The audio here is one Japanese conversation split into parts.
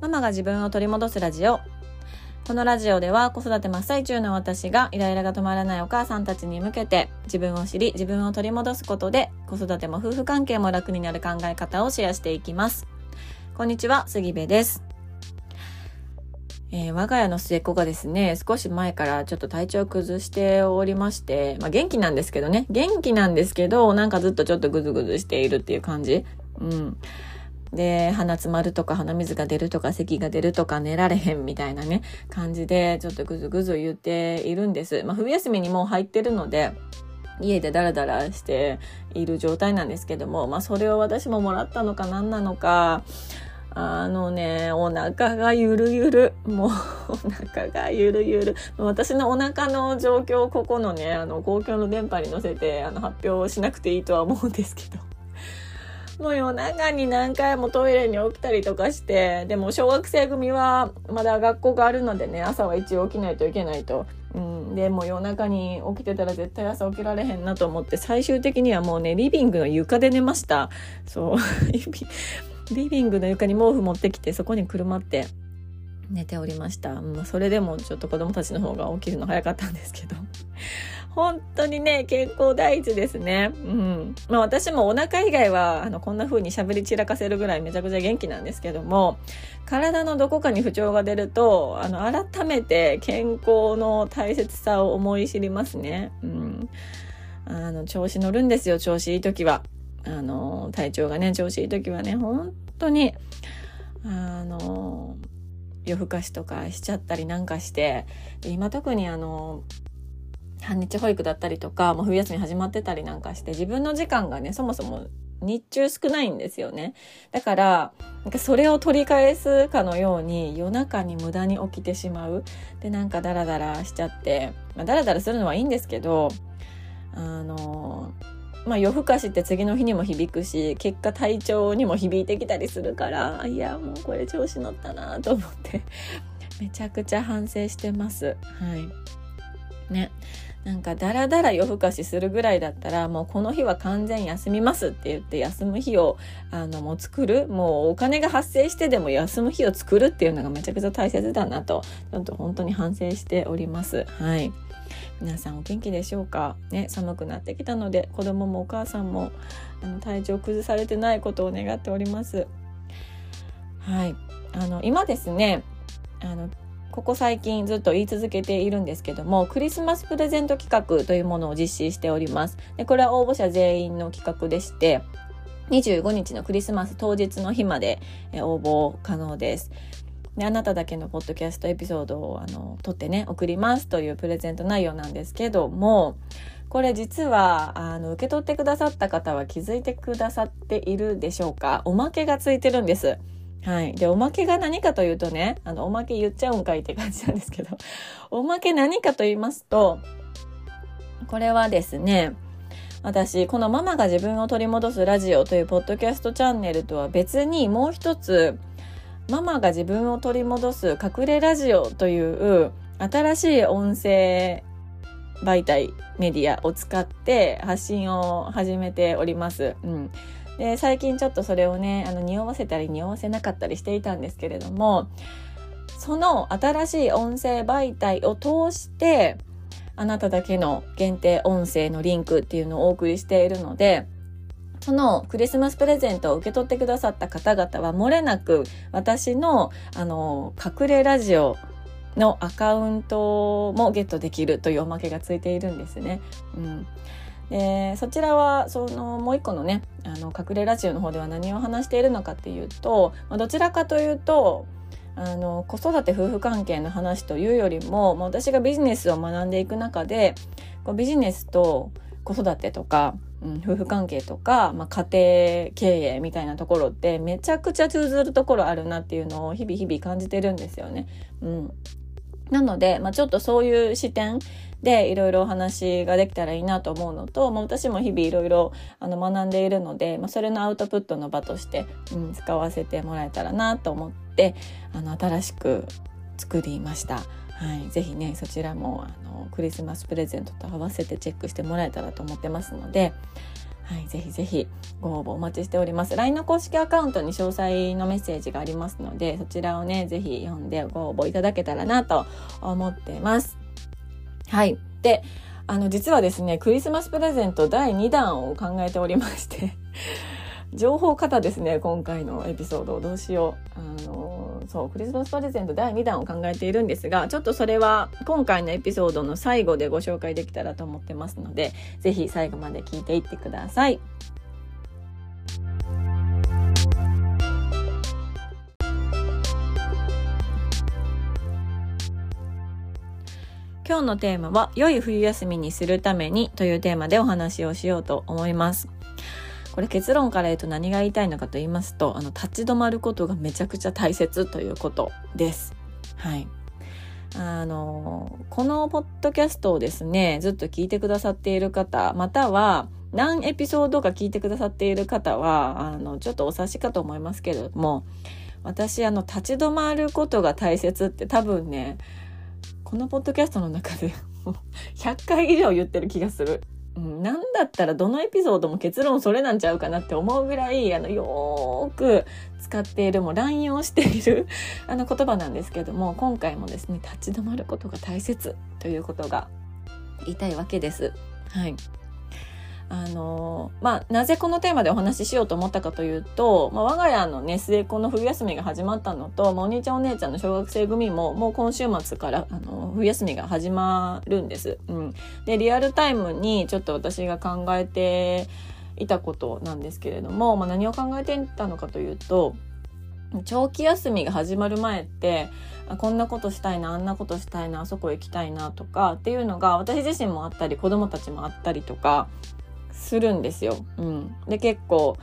ママが自分を取り戻すラジオこのラジオでは子育て真っ最中の私がイライラが止まらないお母さんたちに向けて自分を知り自分を取り戻すことで子育ても夫婦関係も楽になる考え方をシェアしていきますこんにちは杉部ですえー、我が家の末っ子がですね、少し前からちょっと体調崩しておりまして、まあ元気なんですけどね、元気なんですけど、なんかずっとちょっとぐずぐずしているっていう感じ。うん。で、鼻詰まるとか鼻水が出るとか咳が出るとか寝られへんみたいなね、感じでちょっとぐずぐず言っているんです。まあ冬休みにもう入ってるので、家でダラダラしている状態なんですけども、まあそれを私ももらったのか何なのか、あのね、お腹がゆるゆる。もう、お腹がゆるゆる。私のお腹の状況をここのね、あの、公共の電波に乗せて、あの、発表しなくていいとは思うんですけど。もう夜中に何回もトイレに起きたりとかして、でも小学生組はまだ学校があるのでね、朝は一応起きないといけないと。うん、でも夜中に起きてたら絶対朝起きられへんなと思って最終的にはもうねリビングの床で寝ました。そう。リビングの床に毛布持ってきてそこにくるまって。寝ておりました、う、それでもちょっと子供たちの方が起きるの早かったんですけど。本当にね、健康第一ですね。うん。まあ私もお腹以外は、あの、こんな風に喋り散らかせるぐらいめちゃくちゃ元気なんですけども、体のどこかに不調が出ると、あの、改めて健康の大切さを思い知りますね。うん。あの、調子乗るんですよ、調子いい時は。あの、体調がね、調子いい時はね、本当に、あの、夜更かしとかしちゃったりなんかして、今特にあの、半日保育だったりとか、もう冬休み始まってたりなんかして、自分の時間がね、そもそも日中少ないんですよね。だから、なんかそれを取り返すかのように夜中に無駄に起きてしまう。で、なんかダラダラしちゃって、まあ、ダラダラするのはいいんですけど、あの、まあ夜更かしって次の日にも響くし、結果体調にも響いてきたりするから、いや、もうこれ調子乗ったなと思って、めちゃくちゃ反省してます。はい。ね。なんかダラダラ夜更かしするぐらいだったらもうこの日は完全休みますって言って休む日をあのもう作る。もうお金が発生してでも休む日を作るっていうのがめちゃくちゃ大切だなとちょっと本当に反省しております。はい。皆さんお元気でしょうか？ね寒くなってきたので子供もお母さんもあの体調崩されてないことを願っております。はい。あの今ですねあのここ最近ずっと言い続けているんですけども、クリスマスプレゼント企画というものを実施しております。でこれは応募者全員の企画でして、25日のクリスマス当日の日まで応募可能です。であなただけのポッドキャストエピソードをあの撮ってね送りますというプレゼント内容なんですけどもこれ実はあの受け取ってくださった方は気づいてくださっているでしょうか？おまけがついてるんです。はい。で、おまけが何かというとね、あの、おまけ言っちゃうんかいって感じなんですけど、おまけ何かと言いますと、これはですね、私、このママが自分を取り戻すラジオというポッドキャストチャンネルとは別にもう一つ、ママが自分を取り戻す隠れラジオという新しい音声媒体メディアを使って発信を始めております。うん。で最近ちょっとそれをねあの匂わせたり匂わせなかったりしていたんですけれどもその新しい音声媒体を通してあなただけの限定音声のリンクっていうのをお送りしているのでそのクリスマスプレゼントを受け取ってくださった方々は漏れなく私のあの隠れラジオのアカウントもゲットできるというおまけがついているんですね。うん、でそちらはそのもう一個のねあの隠れラジオの方では何を話しているのかっていうと、まあ、どちらかというとあの子育て夫婦関係の話というよりも、まあ、私がビジネスを学んでいく中でこうビジネスと子育てとか、うん、夫婦関係とか、まあ、家庭経営みたいなところってめちゃくちゃ通ずるところあるなっていうのを日々日々感じてるんですよね。うん、なので、まあ、ちょっとそういう視点でいろいろお話ができたらいいなと思うのと、まあ、私も日々いろいろ学んでいるので、まあ、それのアウトプットの場として、うん、使わせてもらえたらなと思ってあの新しく作りました。はい、ぜひねそちらもあのクリスマスプレゼントと合わせてチェックしてもらえたらと思ってますので、はい、ぜひぜひご応募お待ちしております。LINE の公式アカウントに詳細のメッセージがありますので、そちらをね、ぜひ読んでご応募いただけたらなと思ってます。はい。で、あの、実はですね、クリスマスプレゼント第2弾を考えておりまして情報型ですね、今回のエピソードを。どうしよう。あの、そう、クリスマスプレゼント第2弾を考えているんですが、ちょっとそれは今回のエピソードの最後でご紹介できたらと思ってますので、ぜひ最後まで聞いていってください。今日のテーマは、良い冬休みにするためにというテーマでお話をしようと思います。これ結論から言うと何が言いたいのかと言いますと、あの、立ち止まることがめちゃくちゃ大切ということです。はい。あの、このポッドキャストをですね、ずっと聞いてくださっている方、または何エピソードか聞いてくださっている方は、あの、ちょっとお察しかと思いますけれども、私、あの、立ち止まることが大切って多分ね、このポッドキャストの中で100回以上言ってる気がする。うん、なんだったらどのエピソードも結論それなんちゃうかなって思うぐらい、あの、よーく使っている、もう乱用している あの言葉なんですけども、今回もですね、立ち止まることが大切ということが言いたいわけです。はい。あのまあ、なぜこのテーマでお話ししようと思ったかというと、まあ、我が家のね、末っ子の冬休みが始まったのと、まあ、お兄ちゃんお姉ちゃんの小学生組も、もう今週末から、あの、冬休みが始まるんです。うん。で、リアルタイムにちょっと私が考えていたことなんですけれども、まあ、何を考えていたのかというと、長期休みが始まる前ってこんなことしたいなあんなことしたいなあそこ行きたいなとかっていうのが私自身もあったり子供たちもあったりとかするんですよ。うん、で結構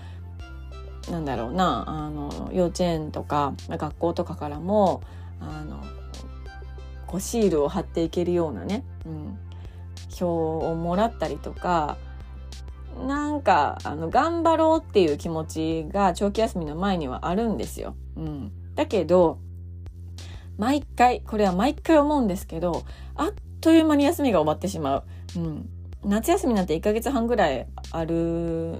なんだろうなあの幼稚園とか学校とかからもあのこうシールを貼っていけるようなね、うん、表をもらったりとかなんかあの頑張ろうっていう気持ちが長期休みの前にはあるんですよ。うん、だけど毎回これは毎回思うんですけどあっという間に休みが終わってしまう。うん、夏休みなんて1ヶ月半ぐらいある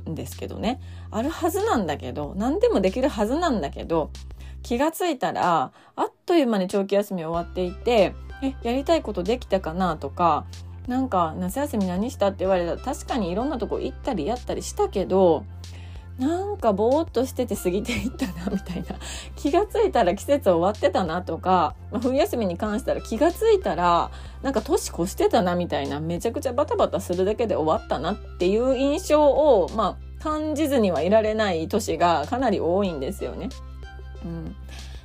んですけどね。あるはずなんだけど、何でもできるはずなんだけど、気が付いたら、あっという間に長期休み終わっていて、え、やりたいことできたかなとか、なんか夏休み何したって言われたら確かにいろんなとこ行ったりやったりしたけど、なんかぼーっとしてて過ぎていったなみたいな 気がついたら季節終わってたなとか、まあ、冬休みに関したら気がついたらなんか年越してたなみたいなめちゃくちゃバタバタするだけで終わったなっていう印象を、まあ、感じずにはいられない年がかなり多いんですよね。うん、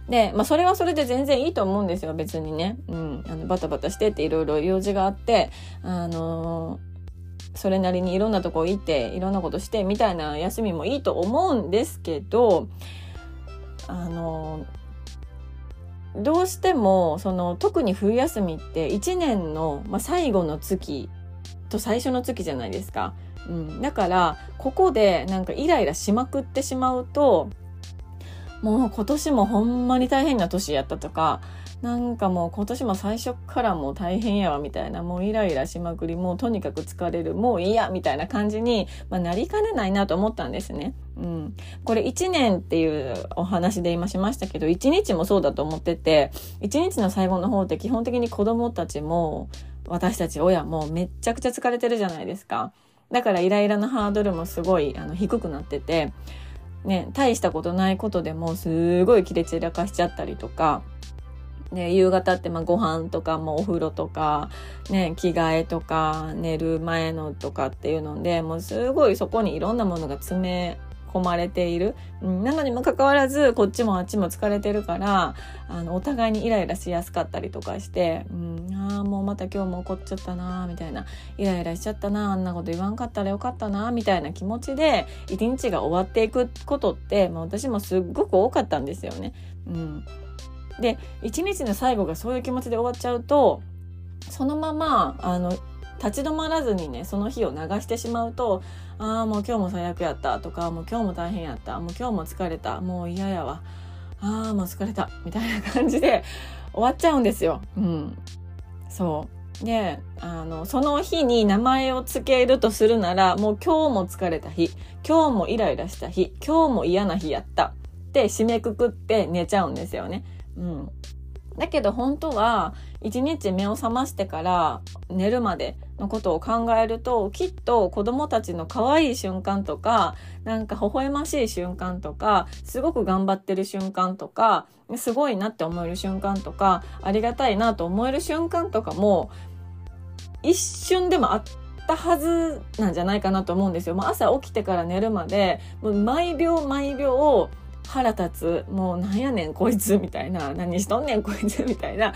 で、まあ、それはそれで全然いいと思うんですよ別にね。うん、あのバタバタしてっていろいろ用事があってあのーそれなりにいろんなとこ行っていろんなことしてみたいな休みもいいと思うんですけどあのどうしてもその特に冬休みって1年の、まあ、最後の月と最初の月じゃないですか。うん、だからここでなんかイライラしまくってしまうともう今年もほんまに大変な年やったとかなんかもう今年も最初からもう大変やわみたいな、もうイライラしまくり、もうとにかく疲れる、もう嫌みたいな感じに、まあ、なりかねないなと思ったんですね。うん。これ1年っていうお話で今しましたけど、1日もそうだと思ってて、1日の最後の方って基本的に子供たちも、私たち親もめっちゃくちゃ疲れてるじゃないですか。だからイライラのハードルもすごいあの低くなってて、ね、大したことないことでもすごい切れ散らかしちゃったりとか、で、夕方ってまあご飯とかもお風呂とか、ね、着替えとか寝る前のとかっていうので、もうすごいそこにいろんなものが詰め込まれている。うん、なのにもかかわらず、こっちもあっちも疲れてるから、あの、お互いにイライラしやすかったりとかして、うん、ああ、もうまた今日も怒っちゃったなみたいな、イライラしちゃったなあんなこと言わんかったらよかったなみたいな気持ちで、一日が終わっていくことって、まあ、私もすっごく多かったんですよね。うん。で一日の最後がそういう気持ちで終わっちゃうとそのままあの立ち止まらずにねその日を流してしまうとああもう今日も最悪やったとかもう今日も大変やったもう今日も疲れたもう嫌やわああもう疲れたみたいな感じで 終わっちゃうんですよ。うん、そうであのその日に名前を付けるとするならもう今日も疲れた日今日もイライラした日今日も嫌な日やったって締めくくって寝ちゃうんですよね。うん、だけど本当は一日目を覚ましてから寝るまでのことを考えるときっと子供たちの可愛い瞬間とかなんか微笑ましい瞬間とかすごく頑張ってる瞬間とかすごいなって思える瞬間とかありがたいなと思える瞬間とかも一瞬でもあったはずなんじゃないかなと思うんですよ。もう朝起きてから寝るまでもう毎秒毎秒腹立つもうなんやねんこいつみたいな何しとんねんこいつみたいな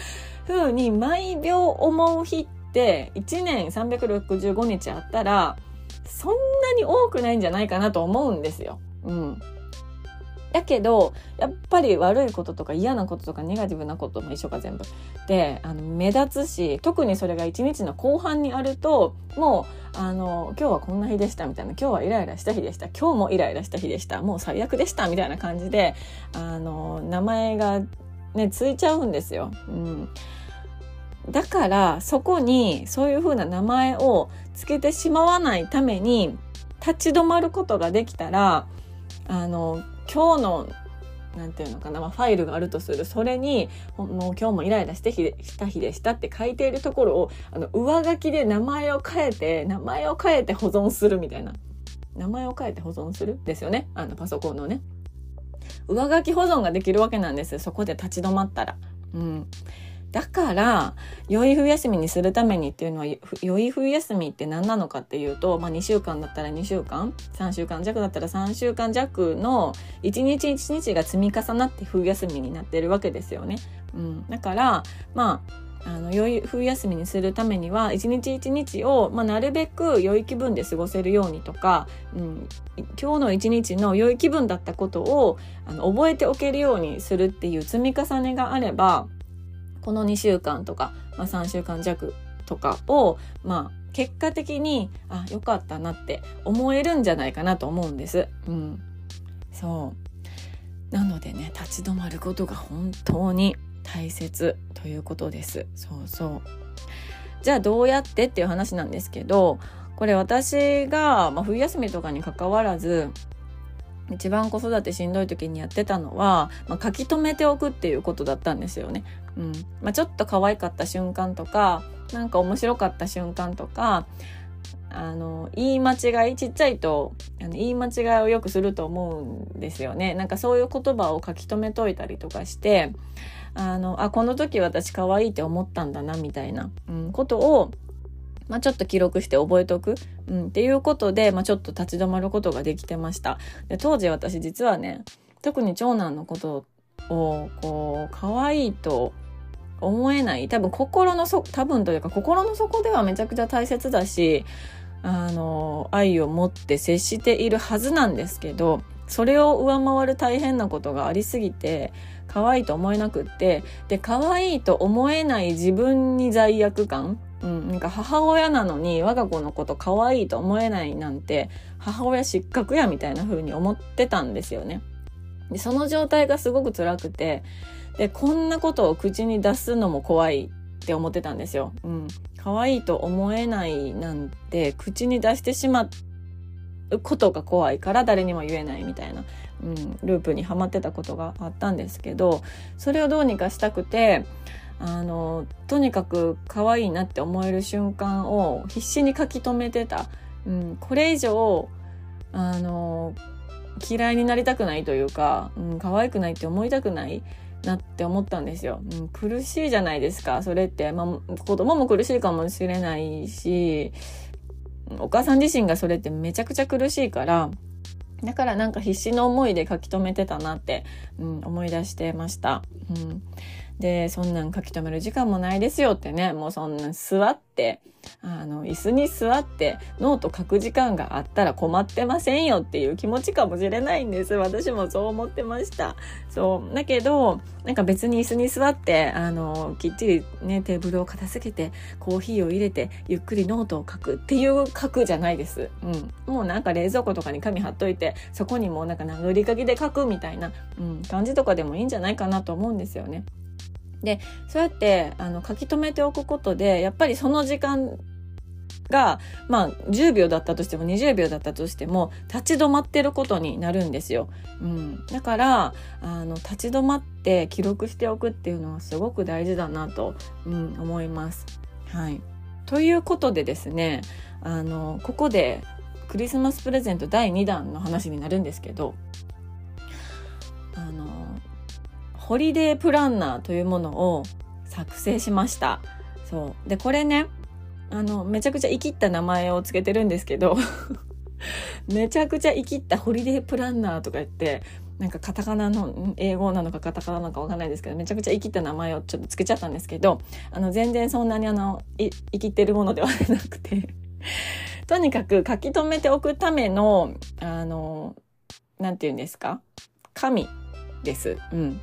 風に毎秒思う日って1年365日あったらそんなに多くないんじゃないかなと思うんですよ。うん。だけどやっぱり悪いこととか嫌なこととかネガティブなことも一緒か全部であの目立つし特にそれが一日の後半にあるともうあの今日はこんな日でしたみたいな今日はイライラした日でした今日もイライラした日でしたもう最悪でしたみたいな感じであの名前がねついちゃうんですよ。うんだからそこにそういう風な名前を付けてしまわないために立ち止まることができたらあの今日のなんていうのかな、まあ、ファイルがあるとする。それにもう今日もイライラしてひでした日でしたって書いているところをあの上書きで名前を変えて名前を変えて保存するみたいな。名前を変えて保存する？ですよね。あのパソコンのね。上書き保存ができるわけなんです。そこで立ち止まったら。うん。だから良い冬休みにするためにっていうのは良い冬休みって何なのかっていうと、まあ、2週間だったら2週間3週間弱だったら3週間弱の1日1日が積み重なって冬休みになってるわけですよね。うん、だからまああの良い冬休みにするためには一日一日を、まあ、なるべく良い気分で過ごせるようにとか、うん、今日の一日の良い気分だったことをあの覚えておけるようにするっていう積み重ねがあればこの2週間とか、まあ、3週間弱とかを、まあ、結果的にあ良かったなって思えるんじゃないかなと思うんです。うん、そうなのでね立ち止まることが本当に大切ということです。そうそうじゃあどうやってっていう話なんですけどこれ私が、まあ、冬休みとかにかかわらず一番子育てしんどい時にやってたのは、まあ、書き留めておくっていうことだったんですよね。うんまあ、ちょっと可愛かった瞬間とかなんか面白かった瞬間とかあの言い間違いちっちゃいとあの言い間違いをよくすると思うんですよね。なんかそういう言葉を書き留めといたりとかしてあのあこの時私可愛いって思ったんだなみたいな、うん、ことをまあ、ちょっと記録して覚えとく、うん、っていうことで、まあ、ちょっと立ち止まることができてました。で当時私実はね特に長男のことをこう可愛いと思えない多分心のそ多分というか心の底ではめちゃくちゃ大切だしあの愛を持って接しているはずなんですけどそれを上回る大変なことがありすぎて可愛いと思えなくってで可愛いと思えない自分に罪悪感うん、なんか母親なのに我が子のこと可愛いと思えないなんて母親失格やみたいな風に思ってたんですよね。でその状態がすごく辛くてでこんなことを口に出すのも怖いって思ってたんですよ。うん、可愛いと思えないなんて口に出してしまうことが怖いから誰にも言えないみたいな、うん、ループにはまってたことがあったんですけどそれをどうにかしたくてあのとにかく可愛いなって思える瞬間を必死に書き留めてた、うん、これ以上あの嫌いになりたくないというか、うん、可愛くないって思いたくないなって思ったんですよ、うん、苦しいじゃないですか。それって、まあ、子供も苦しいかもしれないしお母さん自身がそれってめちゃくちゃ苦しいからだからなんか必死の思いで書き留めてたなって、うん、思い出してました。うん。で、そんなん書き留める時間もないですよってね、もうそんな座って、あの、椅子に座ってノート書く時間があったら困ってませんよっていう気持ちかもしれないんです。私もそう思ってました。そう。だけど、なんか別に椅子に座って、あの、きっちりね、テーブルを片付けて、コーヒーを入れて、ゆっくりノートを書くっていう書くじゃないです。うん。もうなんか冷蔵庫とかに紙貼っといて、そこにもうなんか殴り書きで書くみたいな、うん、感じとかでもいいんじゃないかなと思うんですよね。でそうやってあの書き留めておくことでやっぱりその時間が、まあ、10秒だったとしても20秒だったとしても立ち止まってることになるんですよ。うん、だからあの立ち止まって記録しておくっていうのはすごく大事だなと、うん、思います。はい、ということでですねあのここでクリスマスプレゼント第2弾の話になるんですけどあのホリデープランナーというものを作成しました。そうでこれねあのめちゃくちゃ生きった名前をつけてるんですけど めちゃくちゃ生きったホリデープランナーとか言ってなんかカタカナの英語なのかカタカナなのかわかんないですけどめちゃくちゃ生きった名前をちょっとつけちゃったんですけどあの全然そんなにあの生きてるものではなくて とにかく書き留めておくためのあのなんて言うんですか？紙です。うん。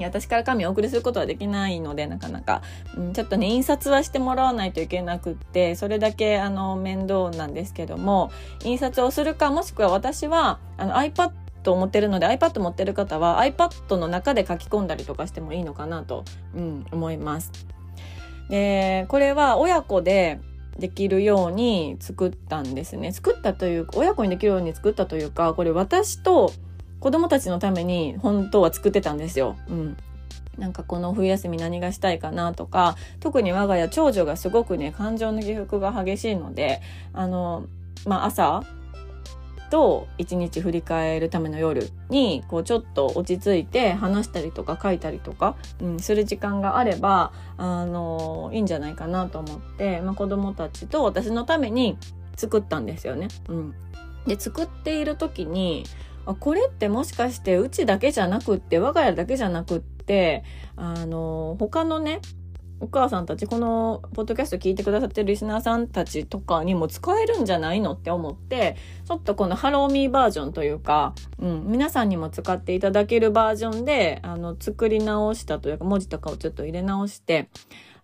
いや私から紙をお送りすることはできないのでなかなか、うん、ちょっとね印刷はしてもらわないといけなくってそれだけあの面倒なんですけども印刷をするかもしくは私はあの iPad を持ってるので iPad 持ってる方は iPad の中で書き込んだりとかしてもいいのかなと、うん、思います。でこれは親子でできるように作ったんですね作ったという親子にできるように作ったというかこれ私と子供たちのために本当は作ってたんですよ。うん。なんかこの冬休み何がしたいかなとか、特に我が家長女がすごくね、感情の起伏が激しいので、あの、まあ朝と一日振り返るための夜に、こうちょっと落ち着いて話したりとか書いたりとか、うん、する時間があれば、あの、いいんじゃないかなと思って、まあ子供たちと私のために作ったんですよね。うん。で、作っている時に、あこれってもしかしてうちだけじゃなくって我が家だけじゃなくってあの他のねお母さんたちこのポッドキャスト聞いてくださってるリスナーさんたちとかにも使えるんじゃないのって思ってちょっとこのハローミーバージョンというか、うん、皆さんにも使っていただけるバージョンであの作り直したというか文字とかをちょっと入れ直して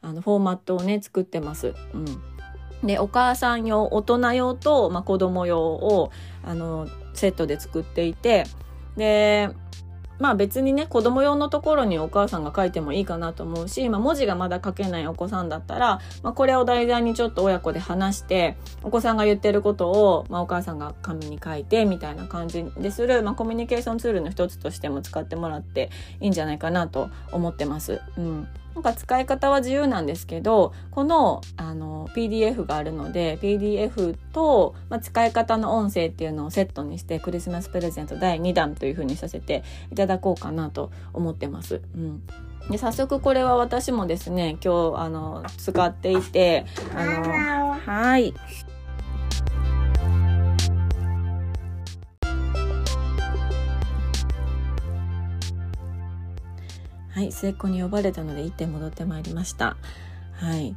あのフォーマットをね作ってます。うんでお母さん用大人用と、まあ、子供用をあのセットで作っていてでまあ別にね子供用のところにお母さんが書いてもいいかなと思うし、まあ、文字がまだ書けないお子さんだったら、まあ、これを題材にちょっと親子で話してお子さんが言ってることを、まあ、お母さんが紙に書いてみたいな感じでする、まあ、コミュニケーションツールの一つとしても使ってもらっていいんじゃないかなと思ってます。うんなんか使い方は自由なんですけどこのあの PDF があるので PDF と、まあ、使い方の音声っていうのをセットにしてクリスマスプレゼント第2弾というふうにさせていただこうかなと思ってます。うん。で早速これは私もですね今日あの使っていてあのはいはい、末っ子に呼ばれたので一点戻ってまいりました。はい。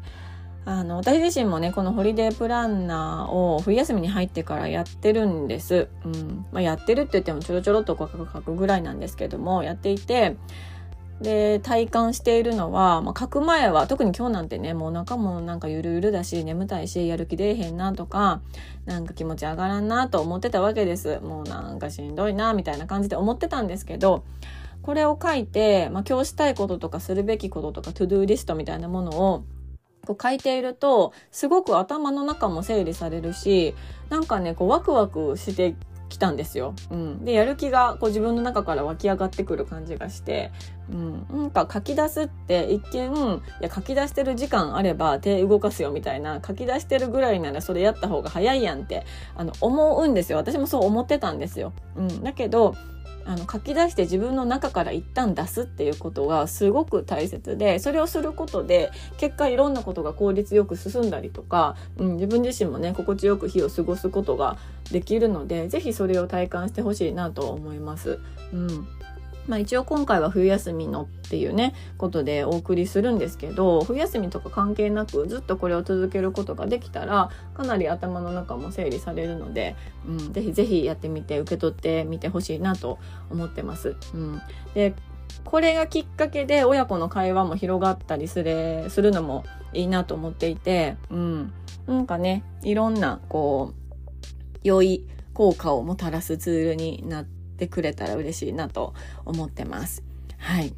あの、私自身もね、このホリデープランナーを冬休みに入ってからやってるんです。うん。まあ、やってるって言ってもちょろちょろっと書くぐらいなんですけども、やっていて、で、体感しているのは、まあ、書く前は、特に今日なんてね、もうお腹もなんかゆるゆるだし、眠たいし、やる気出えへんなとか、なんか気持ち上がらんなと思ってたわけです。もうなんかしんどいな、みたいな感じで思ってたんですけど、これを書いて、まあ、今日したいこととかするべきこととか、 To Do リストみたいなものをこう書いていると、すごく頭の中も整理されるし、なんかね、こうワクワクしてきたんですよ。うん。で、やる気がこう自分の中から湧き上がってくる感じがして、うん。なんか書き出すって一見、いや書き出してる時間あれば手動かすよみたいな、書き出してるぐらいならそれやった方が早いやんって、あの、思うんですよ。私もそう思ってたんですよ。うん。だけど、あの書き出して自分の中から一旦出すっていうことがすごく大切でそれをすることで結果いろんなことが効率よく進んだりとか、うん、自分自身もね心地よく日を過ごすことができるので是非それを体感してほしいなと思います。うんまあ一応今回は冬休みのっていうね、ことでお送りするんですけど、冬休みとか関係なくずっとこれを続けることができたら、かなり頭の中も整理されるので、うん、ぜひぜひやってみて受け取ってみてほしいなと思ってます。うん。で、これがきっかけで親子の会話も広がったりするのもいいなと思っていて、うん。なんかね、いろんな、こう、良い効果をもたらすツールになってってくれたら嬉しいなと思ってます。はい。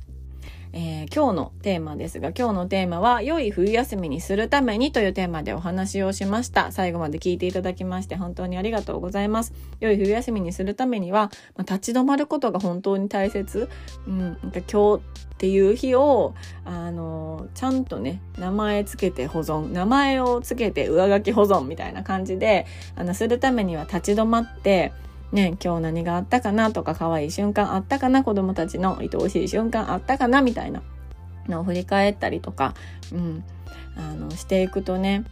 えー、今日のテーマですが、今日のテーマは、良い冬休みにするためにというテーマでお話をしました。最後まで聞いていただきまして、本当にありがとうございます。良い冬休みにするためには、まあ、立ち止まることが本当に大切。うん、なんか今日っていう日を、あの、ちゃんとね、名前つけて保存、名前をつけて上書き保存みたいな感じで、あの、するためには立ち止まって、ね、今日何があったかなとか、可愛い瞬間あったかな、子供たちの愛おしい瞬間あったかな、みたいなのを振り返ったりとか、うん、あの、していくとね、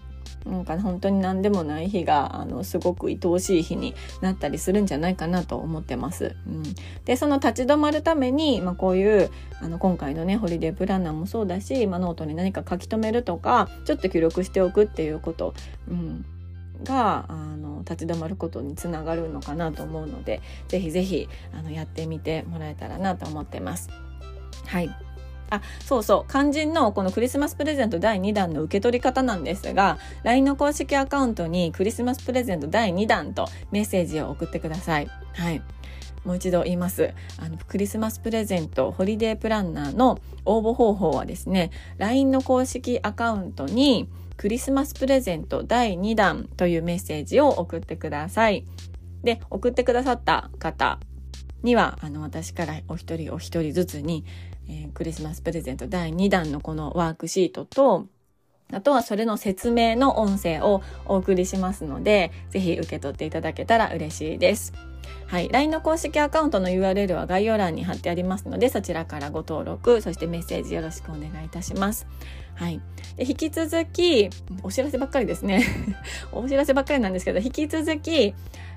なんか本当に何でもない日があのすごく愛おしい日になったりするんじゃないかなと思ってます。うん、でその立ち止まるために、まあ、こういうあの今回のねホリデープランナーもそうだし、まあ、ノートに何か書き留めるとかちょっと記録しておくっていうこと、うん、があの立ち止まることにつながるのかなと思うのでぜひぜひあのやってみてもらえたらなと思ってます。はいあ、そうそう。肝心のこのクリスマスプレゼント第2弾の受け取り方なんですが、LINE の公式アカウントにクリスマスプレゼント第2弾とメッセージを送ってください。はい。もう一度言います。あの、クリスマスプレゼント、ホリデープランナーの応募方法はですね、LINE の公式アカウントに、クリスマスプレゼント第2弾というメッセージを送ってください。で、送ってくださった方には、あの、私からお一人お一人ずつに、えー、クリスマスプレゼント第2弾のこのワークシートと、あとはそれの説明の音声をお送りしますので、ぜひ受け取っていただけたら嬉しいです。はい。LINE の公式アカウントの URL は概要欄に貼ってありますので、そちらからご登録、そしてメッセージよろしくお願いいたします。はい。で引き続き、お知らせばっかりですね。お知らせばっかりなんですけど、引き続き、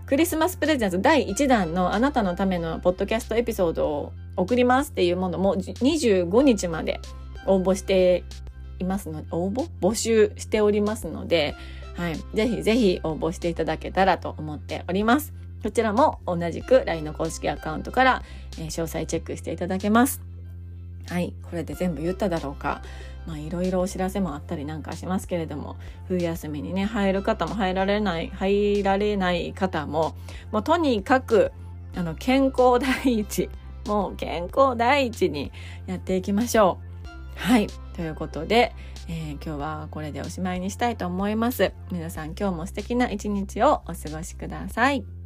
クリスマスプレゼント第1弾のあなたのためのポッドキャストエピソードを送りますっていうものも25日まで応募していますので、応募？募集しておりますので、はい。ぜひぜひ応募していただけたらと思っております。こちらも同じく LINE の公式アカウントから、え、詳細チェックしていただけます。はい。これで全部言っただろうか。まあいろいろお知らせもあったりなんかしますけれども、冬休みにね、入る方も入られない、入られない方も、もうとにかく、あの、健康第一。もう健康第一にやっていきましょう。はい。ということで、えー、今日はこれでおしまいにしたいと思います。皆さん今日も素敵な一日をお過ごしください。